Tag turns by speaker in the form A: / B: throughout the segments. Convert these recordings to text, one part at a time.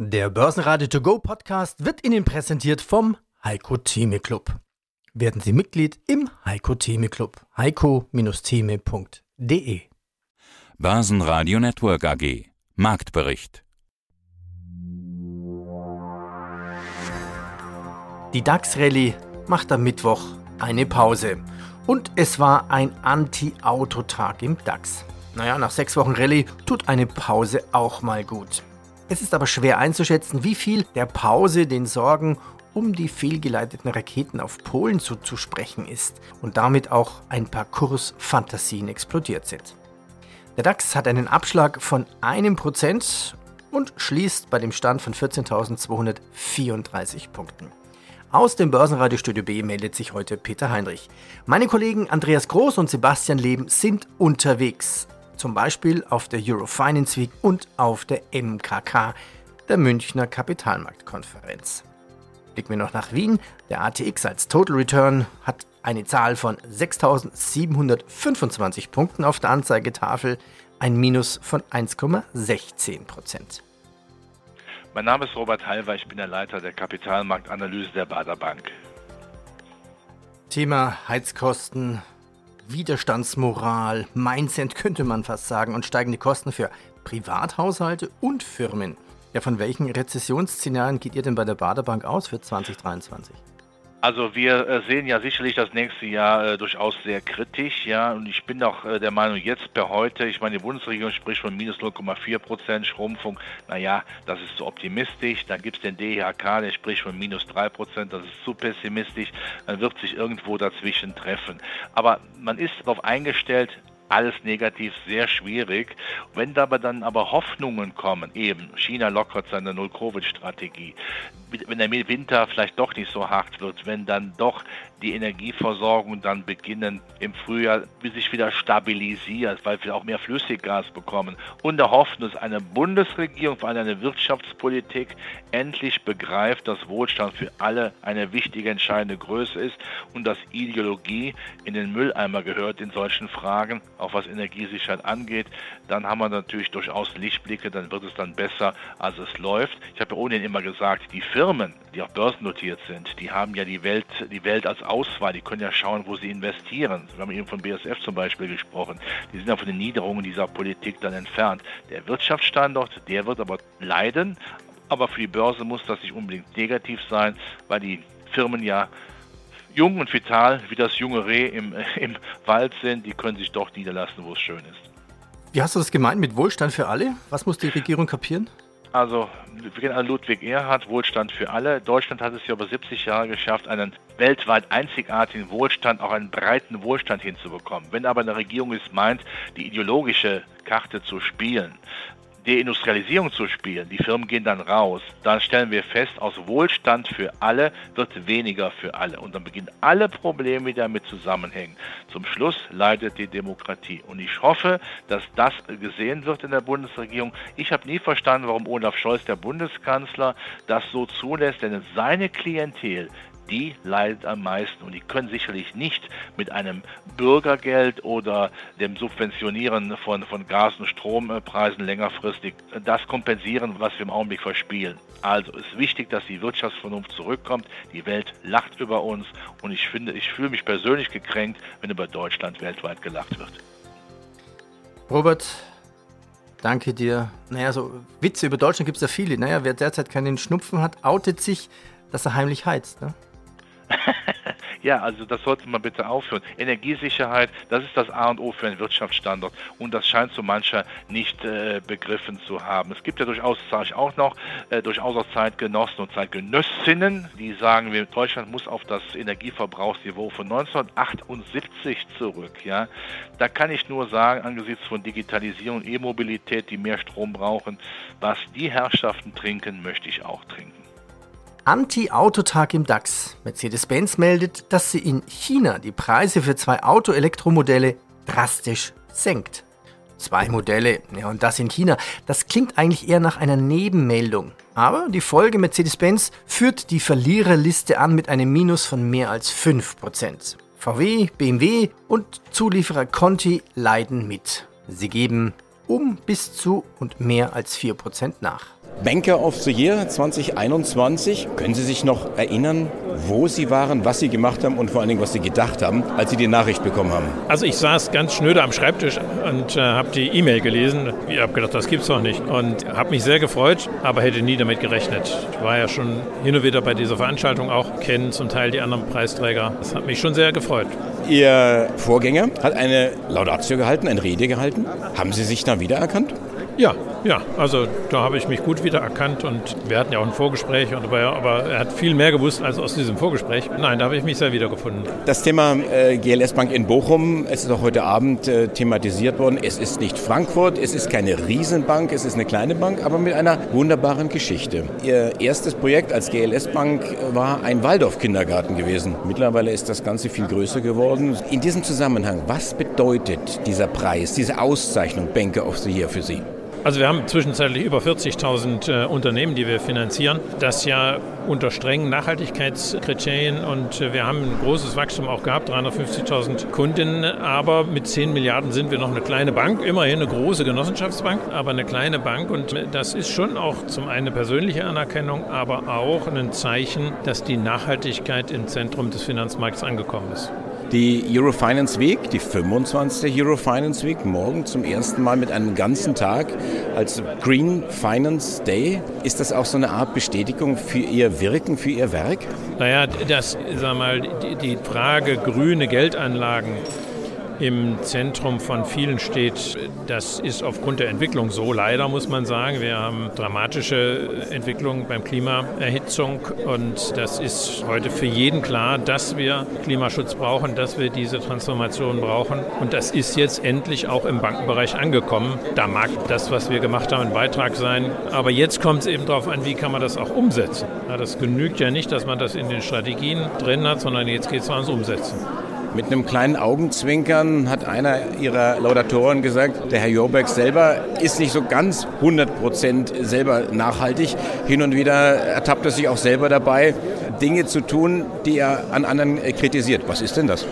A: Der Börsenradio To Go Podcast wird Ihnen präsentiert vom Heiko Theme Club. Werden Sie Mitglied im Heiko Theme Club. heiko-theme.de
B: Börsenradio Network AG Marktbericht
A: Die DAX-Rallye macht am Mittwoch eine Pause. Und es war ein Anti-Auto-Tag im DAX. Naja, nach sechs Wochen Rallye tut eine Pause auch mal gut. Es ist aber schwer einzuschätzen, wie viel der Pause den Sorgen um die fehlgeleiteten Raketen auf Polen zuzusprechen ist und damit auch ein paar Kursfantasien explodiert sind. Der DAX hat einen Abschlag von einem Prozent und schließt bei dem Stand von 14.234 Punkten. Aus dem Börsenradiostudio B meldet sich heute Peter Heinrich. Meine Kollegen Andreas Groß und Sebastian Leben sind unterwegs zum Beispiel auf der Eurofinance Week und auf der MKK, der Münchner Kapitalmarktkonferenz. Blicken wir noch nach Wien. Der ATX als Total Return hat eine Zahl von 6.725 Punkten auf der Anzeigetafel, ein Minus von 1,16 Prozent.
C: Mein Name ist Robert Halver, ich bin der Leiter der Kapitalmarktanalyse der Bader Bank.
A: Thema Heizkosten, Widerstandsmoral, Mindset könnte man fast sagen und steigende Kosten für Privathaushalte und Firmen. Ja, von welchen Rezessionsszenarien geht ihr denn bei der Baderbank aus für 2023?
C: Also wir äh, sehen ja sicherlich das nächste Jahr äh, durchaus sehr kritisch, ja, und ich bin auch äh, der Meinung, jetzt per heute, ich meine, die Bundesregierung spricht von minus 0,4 Prozent Schrumpfung, naja, das ist zu optimistisch, dann gibt es den DIHK, der spricht von minus 3 Prozent, das ist zu pessimistisch, dann wird sich irgendwo dazwischen treffen. Aber man ist darauf eingestellt, alles negativ, sehr schwierig. Wenn dabei dann aber Hoffnungen kommen, eben China lockert seine Null-Covid-Strategie, wenn der Winter vielleicht doch nicht so hart wird, wenn dann doch die Energieversorgung dann beginnen im Frühjahr sich wieder stabilisiert, weil wir auch mehr Flüssiggas bekommen und der Hoffnung, dass eine Bundesregierung, vor allem eine Wirtschaftspolitik endlich begreift, dass Wohlstand für alle eine wichtige, entscheidende Größe ist und dass Ideologie in den Mülleimer gehört in solchen Fragen, auch was Energiesicherheit angeht, dann haben wir natürlich durchaus Lichtblicke, dann wird es dann besser, als es läuft. Ich habe ja ohnehin immer gesagt, die Firmen, die auch börsennotiert sind, die haben ja die Welt, die Welt als Auswahl, die können ja schauen, wo sie investieren. Wir haben eben von BSF zum Beispiel gesprochen. Die sind ja von den Niederungen dieser Politik dann entfernt. Der Wirtschaftsstandort, der wird aber leiden, aber für die Börse muss das nicht unbedingt negativ sein, weil die Firmen ja jung und vital wie das junge Reh im, im Wald sind, die können sich doch niederlassen, wo es schön ist.
A: Wie hast du das gemeint mit Wohlstand für alle? Was muss die Regierung kapieren?
C: Also, Ludwig Erhard, Wohlstand für alle. Deutschland hat es ja über 70 Jahre geschafft, einen weltweit einzigartigen Wohlstand, auch einen breiten Wohlstand hinzubekommen. Wenn aber eine Regierung es meint, die ideologische Karte zu spielen, Deindustrialisierung zu spielen, die Firmen gehen dann raus, dann stellen wir fest, aus Wohlstand für alle wird weniger für alle. Und dann beginnen alle Probleme, die damit zusammenhängen. Zum Schluss leidet die Demokratie. Und ich hoffe, dass das gesehen wird in der Bundesregierung. Ich habe nie verstanden, warum Olaf Scholz, der Bundeskanzler, das so zulässt, denn seine Klientel die leidet am meisten und die können sicherlich nicht mit einem Bürgergeld oder dem Subventionieren von, von Gas- und Strompreisen längerfristig das kompensieren, was wir im Augenblick verspielen. Also ist wichtig, dass die Wirtschaftsvernunft zurückkommt. Die Welt lacht über uns und ich finde, ich fühle mich persönlich gekränkt, wenn über Deutschland weltweit gelacht wird.
A: Robert, Danke dir. Naja, so Witze über Deutschland gibt es ja viele. Naja, wer derzeit keinen Schnupfen hat, outet sich, dass er heimlich heizt. Ne?
C: ja, also das sollte man bitte aufhören. Energiesicherheit, das ist das A und O für einen Wirtschaftsstandort und das scheint so mancher nicht äh, begriffen zu haben. Es gibt ja durchaus, sage ich auch noch, äh, durchaus auch Zeitgenossen und Zeitgenössinnen, die sagen, Deutschland muss auf das Energieverbrauchsniveau von 1978 zurück. Ja, da kann ich nur sagen, angesichts von Digitalisierung und E-Mobilität, die mehr Strom brauchen, was die Herrschaften trinken, möchte ich auch trinken.
A: Anti-Autotag im DAX. Mercedes-Benz meldet, dass sie in China die Preise für zwei Auto-Elektromodelle drastisch senkt. Zwei Modelle, ja und das in China, das klingt eigentlich eher nach einer Nebenmeldung. Aber die Folge Mercedes-Benz führt die Verliererliste an mit einem Minus von mehr als 5%. VW, BMW und Zulieferer Conti leiden mit. Sie geben um bis zu und mehr als 4% nach.
D: Banker of the Year 2021. Können Sie sich noch erinnern, wo Sie waren, was Sie gemacht haben und vor allen Dingen, was Sie gedacht haben, als Sie die Nachricht bekommen haben?
E: Also ich saß ganz schnöde am Schreibtisch und äh, habe die E-Mail gelesen. Ich habe gedacht, das gibt's doch nicht und habe mich sehr gefreut, aber hätte nie damit gerechnet. Ich war ja schon hin und wieder bei dieser Veranstaltung auch, kennen zum Teil die anderen Preisträger. Das hat mich schon sehr gefreut.
D: Ihr Vorgänger hat eine Laudatio gehalten, eine Rede gehalten. Haben Sie sich da wiedererkannt?
E: Ja, ja, also da habe ich mich gut wiedererkannt und wir hatten ja auch ein Vorgespräch, aber, aber er hat viel mehr gewusst als aus diesem Vorgespräch. Nein, da habe ich mich sehr wiedergefunden.
D: Das Thema äh, GLS Bank in Bochum, es ist auch heute Abend äh, thematisiert worden. Es ist nicht Frankfurt, es ist keine Riesenbank, es ist eine kleine Bank, aber mit einer wunderbaren Geschichte. Ihr erstes Projekt als GLS Bank war ein Waldorf-Kindergarten gewesen. Mittlerweile ist das Ganze viel größer geworden. In diesem Zusammenhang, was bedeutet dieser Preis, diese Auszeichnung Banker of the Year für Sie?
E: Also wir haben zwischenzeitlich über 40.000 äh, Unternehmen, die wir finanzieren. Das ja unter strengen Nachhaltigkeitskriterien und äh, wir haben ein großes Wachstum auch gehabt, 350.000 Kundinnen, aber mit 10 Milliarden sind wir noch eine kleine Bank, immerhin eine große Genossenschaftsbank, aber eine kleine Bank und das ist schon auch zum einen eine persönliche Anerkennung, aber auch ein Zeichen, dass die Nachhaltigkeit im Zentrum des Finanzmarkts angekommen ist.
D: Die Eurofinance Week, die 25. Eurofinance Week, morgen zum ersten Mal mit einem ganzen Tag als Green Finance Day. Ist das auch so eine Art Bestätigung für Ihr Wirken, für Ihr Werk?
E: Naja, das, sag mal, die, Frage grüne Geldanlagen im Zentrum von vielen steht. Das ist aufgrund der Entwicklung so, leider muss man sagen. Wir haben dramatische Entwicklungen beim Klimaerhitzung und das ist heute für jeden klar, dass wir Klimaschutz brauchen, dass wir diese Transformation brauchen und das ist jetzt endlich auch im Bankenbereich angekommen. Da mag das, was wir gemacht haben, ein Beitrag sein, aber jetzt kommt es eben darauf an, wie kann man das auch umsetzen. Ja, das genügt ja nicht, dass man das in den Strategien drin hat, sondern jetzt geht es ans Umsetzen.
D: Mit einem kleinen Augenzwinkern hat einer ihrer Laudatoren gesagt, der Herr Jorberg selber ist nicht so ganz 100 Prozent selber nachhaltig. Hin und wieder ertappt er sich auch selber dabei, Dinge zu tun, die er an anderen kritisiert. Was ist denn das?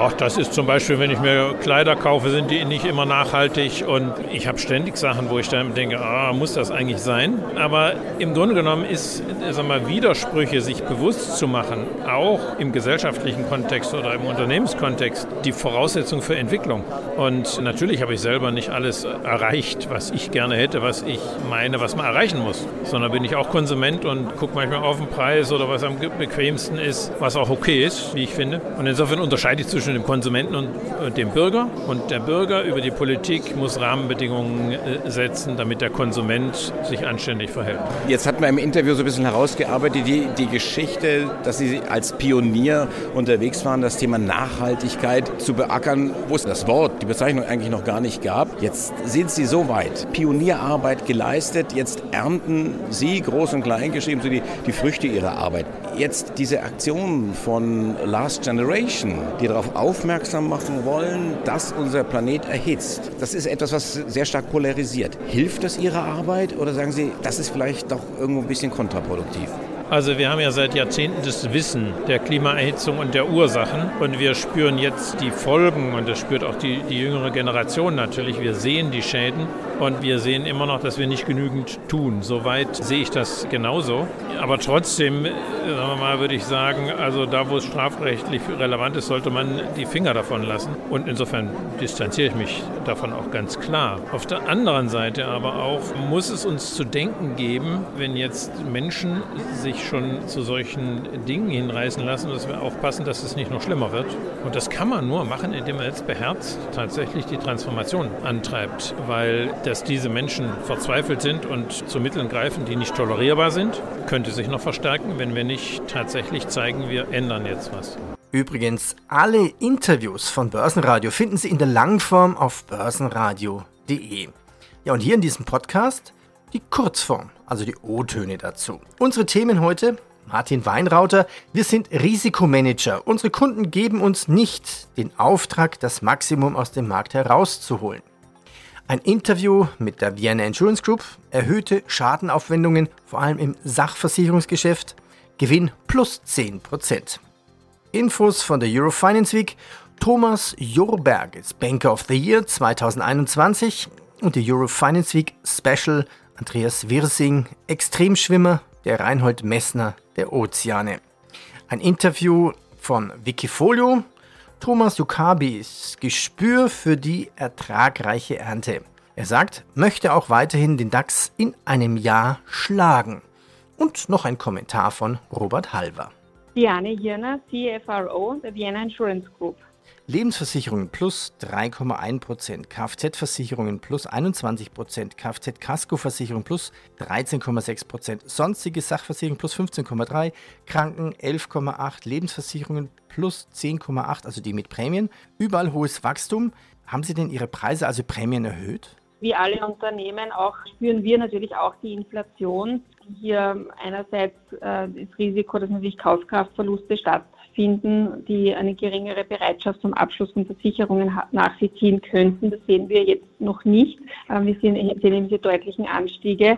E: Ach, das ist zum Beispiel, wenn ich mir Kleider kaufe, sind die nicht immer nachhaltig und ich habe ständig Sachen, wo ich dann denke, ah, muss das eigentlich sein? Aber im Grunde genommen ist, sag mal, Widersprüche sich bewusst zu machen, auch im gesellschaftlichen Kontext oder im Unternehmenskontext, die Voraussetzung für Entwicklung. Und natürlich habe ich selber nicht alles erreicht, was ich gerne hätte, was ich meine, was man erreichen muss, sondern bin ich auch Konsument und gucke manchmal auf den Preis oder was am bequemsten ist, was auch okay ist, wie ich finde. Und insofern unterscheide ich zwischen zwischen dem Konsumenten und dem Bürger. Und der Bürger über die Politik muss Rahmenbedingungen äh, setzen, damit der Konsument sich anständig verhält.
D: Jetzt hatten wir im Interview so ein bisschen herausgearbeitet, die, die Geschichte, dass Sie als Pionier unterwegs waren, das Thema Nachhaltigkeit zu beackern, wo es das Wort, die Bezeichnung eigentlich noch gar nicht gab. Jetzt sind Sie so weit, Pionierarbeit geleistet, jetzt ernten Sie, groß und klein geschrieben, so die, die Früchte Ihrer Arbeit. Jetzt diese Aktion von Last Generation, die darauf aufmerksam machen wollen, dass unser Planet erhitzt. Das ist etwas, was sehr stark polarisiert. Hilft das Ihrer Arbeit oder sagen Sie, das ist vielleicht doch irgendwo ein bisschen kontraproduktiv?
E: Also wir haben ja seit Jahrzehnten das Wissen der Klimaerhitzung und der Ursachen und wir spüren jetzt die Folgen und das spürt auch die, die jüngere Generation natürlich. Wir sehen die Schäden und wir sehen immer noch, dass wir nicht genügend tun. Soweit sehe ich das genauso. Aber trotzdem, sagen wir mal, würde ich sagen, also da, wo es strafrechtlich relevant ist, sollte man die Finger davon lassen. Und insofern distanziere ich mich davon auch ganz klar. Auf der anderen Seite aber auch muss es uns zu denken geben, wenn jetzt Menschen sich sich schon zu solchen Dingen hinreißen lassen, dass wir aufpassen, dass es nicht noch schlimmer wird. Und das kann man nur machen, indem man jetzt beherzt tatsächlich die Transformation antreibt, weil dass diese Menschen verzweifelt sind und zu Mitteln greifen, die nicht tolerierbar sind, könnte sich noch verstärken, wenn wir nicht tatsächlich zeigen, wir ändern jetzt was.
A: Übrigens, alle Interviews von Börsenradio finden Sie in der Langform auf börsenradio.de. Ja, und hier in diesem Podcast die Kurzform, also die O-Töne dazu. Unsere Themen heute, Martin Weinrauter, wir sind Risikomanager. Unsere Kunden geben uns nicht den Auftrag, das Maximum aus dem Markt herauszuholen. Ein Interview mit der Vienna Insurance Group, erhöhte Schadenaufwendungen, vor allem im Sachversicherungsgeschäft, Gewinn plus 10%. Infos von der Eurofinance Week, Thomas Jorberg ist Banker of the Year 2021 und die Euro Finance Week Special Andreas Wirsing, Extremschwimmer, der Reinhold Messner der Ozeane. Ein Interview von Wikifolio, Thomas Jukabis Gespür für die ertragreiche Ernte. Er sagt, möchte auch weiterhin den DAX in einem Jahr schlagen. Und noch ein Kommentar von Robert Halver.
F: Diane Hirner, CFRO der Vienna Insurance Group.
A: Lebensversicherungen plus 3,1%, Kfz-Versicherungen plus 21%, Kfz-Kaskoversicherung plus 13,6%, sonstige Sachversicherungen plus 15,3%, Kranken 11,8%, Lebensversicherungen plus 10,8%, also die mit Prämien. Überall hohes Wachstum. Haben Sie denn Ihre Preise, also Prämien erhöht?
F: Wie alle Unternehmen auch spüren wir natürlich auch die Inflation. Hier einerseits äh, das Risiko, dass natürlich Kaufkraftverluste stattfinden finden, die eine geringere Bereitschaft zum Abschluss von Versicherungen nach sich ziehen könnten. Das sehen wir jetzt noch nicht. Wir sehen, sehen diese deutlichen Anstiege.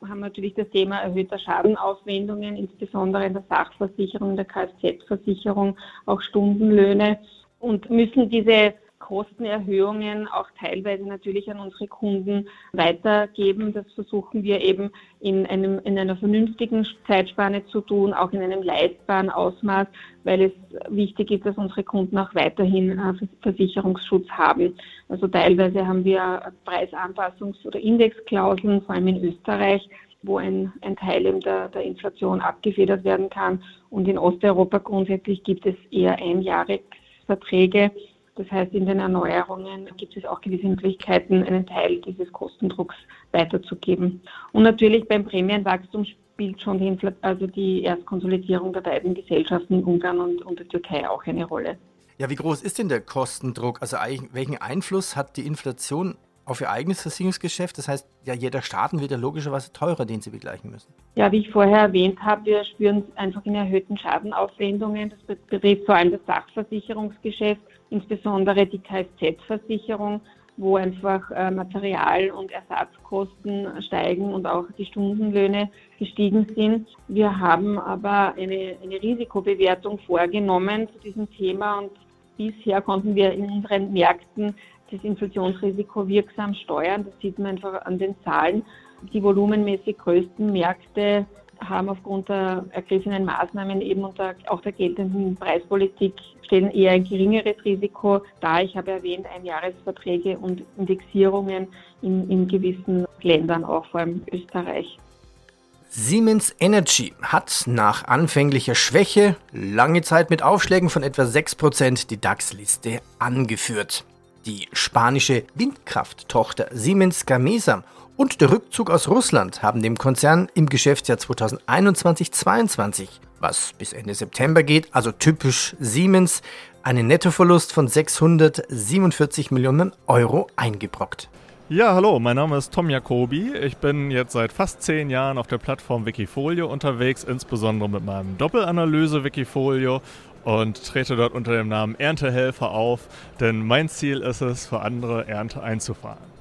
F: Wir haben natürlich das Thema erhöhter Schadenaufwendungen, insbesondere in der Sachversicherung, der Kfz-Versicherung, auch Stundenlöhne und müssen diese Kostenerhöhungen auch teilweise natürlich an unsere Kunden weitergeben. Das versuchen wir eben in, einem, in einer vernünftigen Zeitspanne zu tun, auch in einem leistbaren Ausmaß, weil es wichtig ist, dass unsere Kunden auch weiterhin äh, Versicherungsschutz haben. Also teilweise haben wir Preisanpassungs- oder Indexklauseln, vor allem in Österreich, wo ein, ein Teil eben der, der Inflation abgefedert werden kann. Und in Osteuropa grundsätzlich gibt es eher Einjahresverträge das heißt, in den Erneuerungen gibt es auch gewisse Möglichkeiten, einen Teil dieses Kostendrucks weiterzugeben. Und natürlich beim Prämienwachstum spielt schon die, also die Erstkonsolidierung der beiden Gesellschaften in Ungarn und, und der Türkei auch eine Rolle.
A: Ja, wie groß ist denn der Kostendruck? Also welchen Einfluss hat die Inflation auf ihr eigenes Versicherungsgeschäft. Das heißt, ja, jeder Staaten wird ja logischerweise teurer, den sie begleichen müssen.
F: Ja, wie ich vorher erwähnt habe, wir spüren einfach in erhöhten Schadenaufwendungen. Das betrifft vor allem das Sachversicherungsgeschäft, insbesondere die Kfz-Versicherung, wo einfach äh, Material- und Ersatzkosten steigen und auch die Stundenlöhne gestiegen sind. Wir haben aber eine, eine Risikobewertung vorgenommen zu diesem Thema und bisher konnten wir in unseren Märkten das Inflationsrisiko wirksam steuern. Das sieht man einfach an den Zahlen. Die volumenmäßig größten Märkte haben aufgrund der ergriffenen Maßnahmen eben unter auch der geltenden Preispolitik stellen eher ein geringeres Risiko dar. Ich habe erwähnt, Einjahresverträge und Indexierungen in, in gewissen Ländern, auch vor allem Österreich.
A: Siemens Energy hat nach anfänglicher Schwäche lange Zeit mit Aufschlägen von etwa 6% die DAX-Liste angeführt. Die spanische Windkrafttochter Siemens Gamesa und der Rückzug aus Russland haben dem Konzern im Geschäftsjahr 2021-22, was bis Ende September geht, also typisch Siemens, einen Nettoverlust von 647 Millionen Euro eingebrockt.
G: Ja, hallo, mein Name ist Tom Jacobi. Ich bin jetzt seit fast zehn Jahren auf der Plattform Wikifolio unterwegs, insbesondere mit meinem Doppelanalyse Wikifolio und trete dort unter dem Namen Erntehelfer auf, denn mein Ziel ist es, für andere Ernte einzufahren.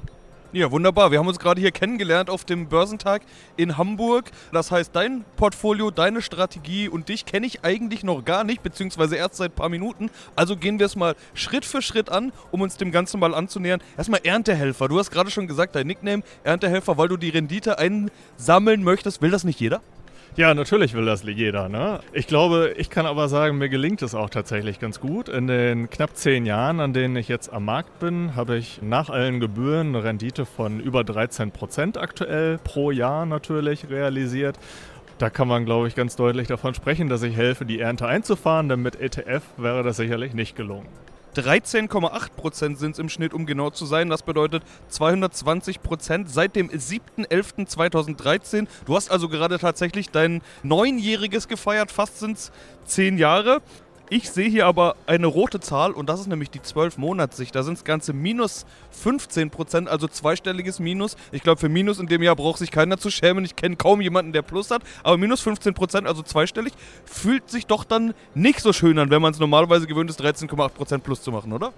H: Ja, wunderbar. Wir haben uns gerade hier kennengelernt auf dem Börsentag in Hamburg. Das heißt, dein Portfolio, deine Strategie und dich kenne ich eigentlich noch gar nicht, beziehungsweise erst seit ein paar Minuten. Also gehen wir es mal Schritt für Schritt an, um uns dem Ganzen mal anzunähern. Erstmal Erntehelfer. Du hast gerade schon gesagt, dein Nickname Erntehelfer, weil du die Rendite einsammeln möchtest. Will das nicht jeder?
G: Ja, natürlich will das jeder. Ne? Ich glaube, ich kann aber sagen, mir gelingt es auch tatsächlich ganz gut. In den knapp zehn Jahren, an denen ich jetzt am Markt bin, habe ich nach allen Gebühren eine Rendite von über 13 Prozent aktuell pro Jahr natürlich realisiert. Da kann man, glaube ich, ganz deutlich davon sprechen, dass ich helfe, die Ernte einzufahren, denn mit ETF wäre das sicherlich nicht gelungen.
H: 13,8 Prozent sind es im Schnitt, um genau zu sein. Das bedeutet 220 Prozent seit dem 7.11.2013. Du hast also gerade tatsächlich dein Neunjähriges gefeiert, fast sind es zehn Jahre. Ich sehe hier aber eine rote Zahl und das ist nämlich die 12-Monatssicht. Da sind es ganze minus 15 Prozent, also zweistelliges Minus. Ich glaube, für Minus in dem Jahr braucht sich keiner zu schämen. Ich kenne kaum jemanden, der Plus hat. Aber minus 15 Prozent, also zweistellig, fühlt sich doch dann nicht so schön an, wenn man es normalerweise gewöhnt ist, 13,8 Prozent Plus zu machen, oder?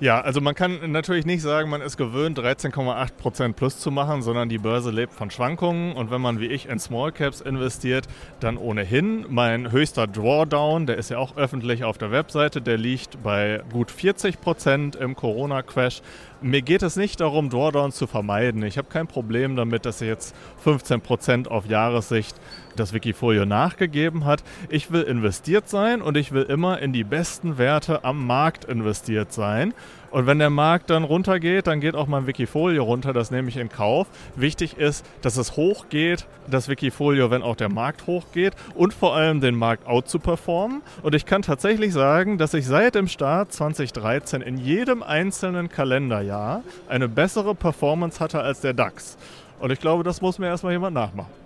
G: Ja, also man kann natürlich nicht sagen, man ist gewöhnt, 13,8% plus zu machen, sondern die Börse lebt von Schwankungen. Und wenn man wie ich in Small Caps investiert, dann ohnehin. Mein höchster Drawdown, der ist ja auch öffentlich auf der Webseite, der liegt bei gut 40% im Corona-Crash. Mir geht es nicht darum, Drawdowns zu vermeiden. Ich habe kein Problem damit, dass er jetzt 15% auf Jahressicht das Wikifolio nachgegeben hat. Ich will investiert sein und ich will immer in die besten Werte am Markt investiert sein. Und wenn der Markt dann runtergeht, dann geht auch mein Wikifolio runter. Das nehme ich in Kauf. Wichtig ist, dass es hochgeht, das Wikifolio, wenn auch der Markt hochgeht und vor allem den Markt out zu performen. Und ich kann tatsächlich sagen, dass ich seit dem Start 2013 in jedem einzelnen Kalenderjahr eine bessere Performance hatte als der DAX. Und ich glaube, das muss mir erstmal jemand nachmachen.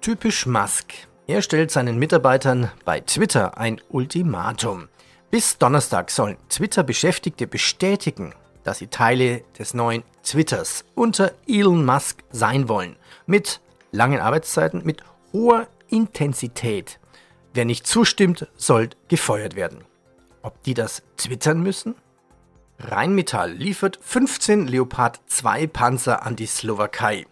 A: Typisch Musk. Er stellt seinen Mitarbeitern bei Twitter ein Ultimatum. Bis Donnerstag sollen Twitter-Beschäftigte bestätigen, dass sie Teile des neuen Twitters unter Elon Musk sein wollen. Mit langen Arbeitszeiten, mit hoher Intensität. Wer nicht zustimmt, soll gefeuert werden. Ob die das twittern müssen? Rheinmetall liefert 15 Leopard 2 Panzer an die Slowakei.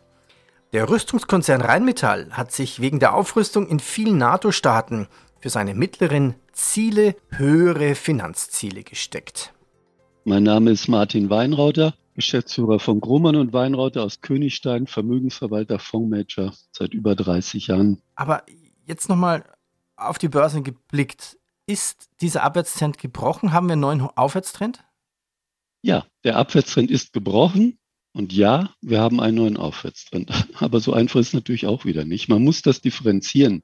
A: Der Rüstungskonzern Rheinmetall hat sich wegen der Aufrüstung in vielen NATO-Staaten für seine mittleren Ziele höhere Finanzziele gesteckt.
I: Mein Name ist Martin Weinrauter, Geschäftsführer von Grohmann und Weinrauter aus Königstein, Vermögensverwalter, Fondsmanager seit über 30 Jahren.
A: Aber jetzt nochmal auf die Börse geblickt. Ist dieser Abwärtstrend gebrochen? Haben wir einen neuen Aufwärtstrend?
I: Ja, der Abwärtstrend ist gebrochen. Und ja, wir haben einen neuen Aufwärtstrend. Aber so einfach ist es natürlich auch wieder nicht. Man muss das differenzieren.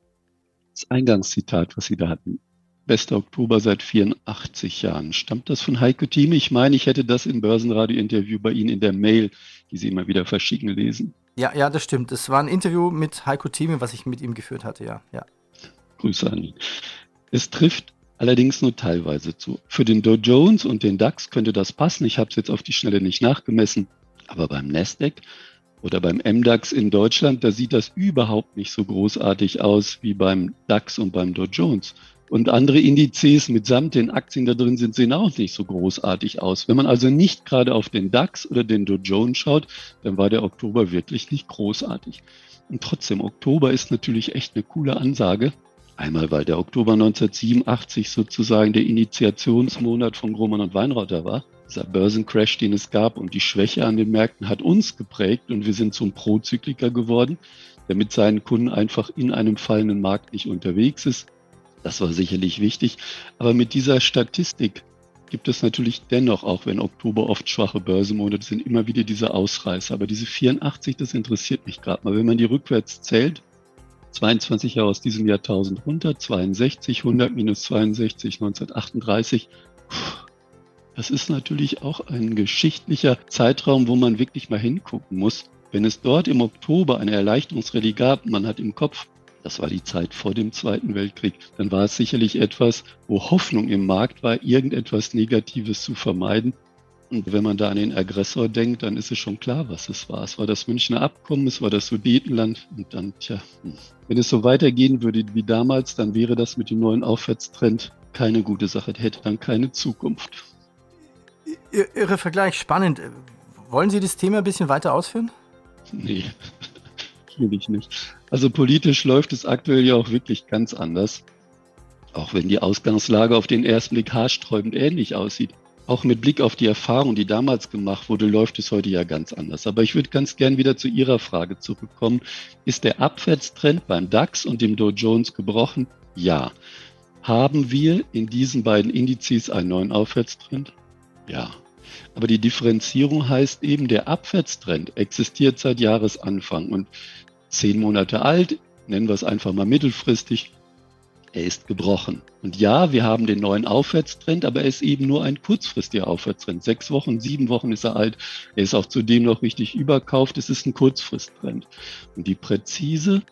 I: Das Eingangszitat, was Sie da hatten. Bester Oktober seit 84 Jahren. Stammt das von Heiko Thieme? Ich meine, ich hätte das im Börsenradio-Interview bei Ihnen in der Mail, die Sie immer wieder verschicken, lesen.
A: Ja, ja, das stimmt. Das war ein Interview mit Heiko Thieme, was ich mit ihm geführt hatte, ja. ja.
I: Grüße an ihn. Es trifft allerdings nur teilweise zu. Für den Dow Jones und den DAX könnte das passen. Ich habe es jetzt auf die Schnelle nicht nachgemessen. Aber beim Nasdaq oder beim MDAX in Deutschland, da sieht das überhaupt nicht so großartig aus wie beim DAX und beim Dow Jones. Und andere Indizes mitsamt den Aktien da drin sind, sehen auch nicht so großartig aus. Wenn man also nicht gerade auf den DAX oder den Dow Jones schaut, dann war der Oktober wirklich nicht großartig. Und trotzdem, Oktober ist natürlich echt eine coole Ansage. Einmal, weil der Oktober 1987 sozusagen der Initiationsmonat von Grohmann und Weinrauter war dieser Börsencrash, den es gab und die Schwäche an den Märkten hat uns geprägt und wir sind zum Prozykliker geworden, der mit seinen Kunden einfach in einem fallenden Markt nicht unterwegs ist. Das war sicherlich wichtig. Aber mit dieser Statistik gibt es natürlich dennoch, auch wenn Oktober oft schwache Börsenmonate sind, immer wieder diese Ausreißer. Aber diese 84, das interessiert mich gerade mal. Wenn man die rückwärts zählt, 22 Jahre aus diesem Jahrtausend runter, 62, 100 minus 62, 1938. Puh, das ist natürlich auch ein geschichtlicher Zeitraum, wo man wirklich mal hingucken muss. Wenn es dort im Oktober eine Erleichterungsrallye gab, man hat im Kopf, das war die Zeit vor dem Zweiten Weltkrieg, dann war es sicherlich etwas, wo Hoffnung im Markt war, irgendetwas Negatives zu vermeiden. Und wenn man da an den Aggressor denkt, dann ist es schon klar, was es war. Es war das Münchner Abkommen, es war das Sudetenland. Und dann, tja, hm. wenn es so weitergehen würde wie damals, dann wäre das mit dem neuen Aufwärtstrend keine gute Sache, hätte dann keine Zukunft.
A: Ihre Vergleich spannend. Wollen Sie das Thema ein bisschen weiter ausführen?
I: Nee, natürlich nicht. Also politisch läuft es aktuell ja auch wirklich ganz anders. Auch wenn die Ausgangslage auf den ersten Blick haarsträubend ähnlich aussieht. Auch mit Blick auf die Erfahrung, die damals gemacht wurde, läuft es heute ja ganz anders. Aber ich würde ganz gern wieder zu Ihrer Frage zurückkommen. Ist der Abwärtstrend beim DAX und dem Dow Jones gebrochen? Ja. Haben wir in diesen beiden Indizes einen neuen Aufwärtstrend? Ja. Aber die Differenzierung heißt eben, der Abwärtstrend existiert seit Jahresanfang und zehn Monate alt, nennen wir es einfach mal mittelfristig, er ist gebrochen. Und ja, wir haben den neuen Aufwärtstrend, aber er ist eben nur ein kurzfristiger Aufwärtstrend. Sechs Wochen, sieben Wochen ist er alt. Er ist auch zudem noch richtig überkauft. Es ist ein Kurzfristtrend. Und die präzise,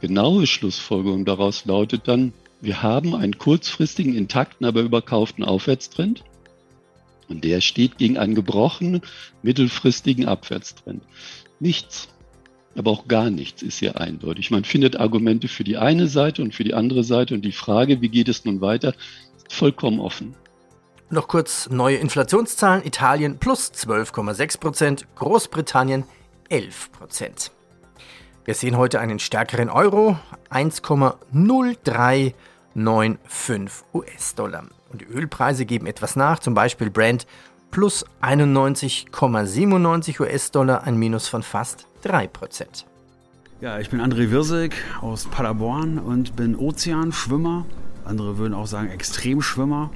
I: genaue Schlussfolgerung daraus lautet dann, wir haben einen kurzfristigen, intakten, aber überkauften Aufwärtstrend. Und der steht gegen einen gebrochenen mittelfristigen Abwärtstrend. Nichts, aber auch gar nichts ist hier eindeutig. Man findet Argumente für die eine Seite und für die andere Seite und die Frage, wie geht es nun weiter, ist vollkommen offen.
A: Noch kurz neue Inflationszahlen. Italien plus 12,6 Prozent, Großbritannien 11 Prozent. Wir sehen heute einen stärkeren Euro, 1,0395 US-Dollar. Und die Ölpreise geben etwas nach, zum Beispiel Brent plus 91,97 US-Dollar, ein Minus von fast 3%.
J: Ja, ich bin André Wirsig aus Paderborn und bin Ozeanschwimmer. Andere würden auch sagen Extremschwimmer.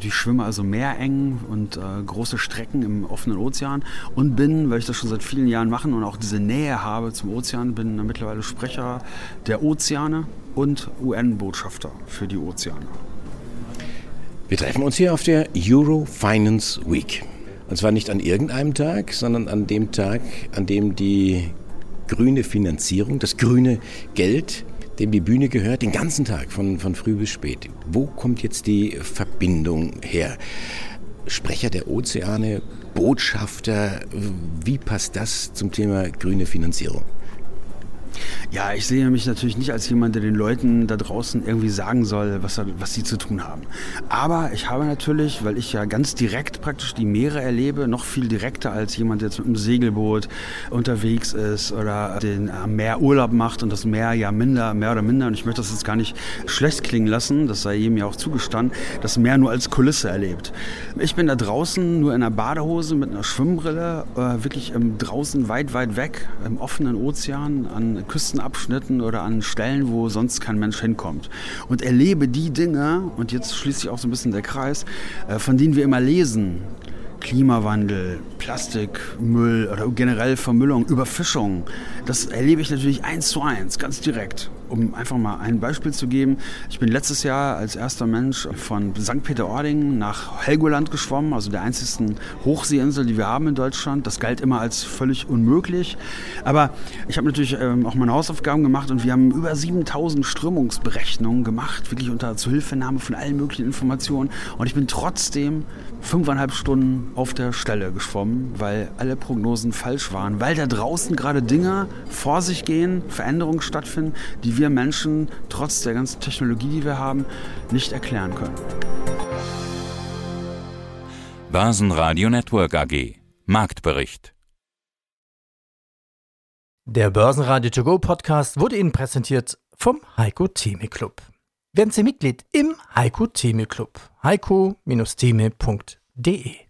J: Ich schwimme also meereng und äh, große Strecken im offenen Ozean und bin, weil ich das schon seit vielen Jahren mache und auch diese Nähe habe zum Ozean, bin mittlerweile Sprecher der Ozeane und UN-Botschafter für die Ozeane.
K: Wir treffen uns hier auf der Euro Finance Week. Und zwar nicht an irgendeinem Tag, sondern an dem Tag, an dem die grüne Finanzierung, das grüne Geld dem die Bühne gehört, den ganzen Tag, von, von früh bis spät. Wo kommt jetzt die Verbindung her? Sprecher der Ozeane, Botschafter, wie passt das zum Thema grüne Finanzierung?
J: Ja, ich sehe mich natürlich nicht als jemand, der den Leuten da draußen irgendwie sagen soll, was, was sie zu tun haben. Aber ich habe natürlich, weil ich ja ganz direkt praktisch die Meere erlebe, noch viel direkter als jemand, der jetzt mit einem Segelboot unterwegs ist oder den am Meer Urlaub macht und das Meer ja minder, mehr oder minder, und ich möchte das jetzt gar nicht schlecht klingen lassen, das sei jedem ja auch zugestanden, das Meer nur als Kulisse erlebt. Ich bin da draußen nur in einer Badehose mit einer Schwimmbrille, äh, wirklich draußen weit, weit weg, im offenen Ozean, an Küstenabschnitten oder an Stellen, wo sonst kein Mensch hinkommt. Und erlebe die Dinge, und jetzt schließt sich auch so ein bisschen der Kreis, äh, von denen wir immer lesen. Klimawandel, Plastikmüll oder generell Vermüllung, Überfischung. Das erlebe ich natürlich eins zu eins, ganz direkt um einfach mal ein Beispiel zu geben, ich bin letztes Jahr als erster Mensch von St. Peter-Ording nach Helgoland geschwommen, also der einzigsten Hochseeinsel, die wir haben in Deutschland. Das galt immer als völlig unmöglich. Aber ich habe natürlich ähm, auch meine Hausaufgaben gemacht und wir haben über 7000 Strömungsberechnungen gemacht, wirklich unter Zuhilfenahme von allen möglichen Informationen. Und ich bin trotzdem fünfeinhalb Stunden auf der Stelle geschwommen, weil alle Prognosen falsch waren, weil da draußen gerade Dinge vor sich gehen, Veränderungen stattfinden, die wir Menschen trotz der ganzen Technologie, die wir haben, nicht erklären können.
B: Börsenradio Network AG Marktbericht
A: Der Börsenradio To Go Podcast wurde Ihnen präsentiert vom Heiko Theme Club. Werden Sie Mitglied im Heiko Theme Club. heiko-theme.de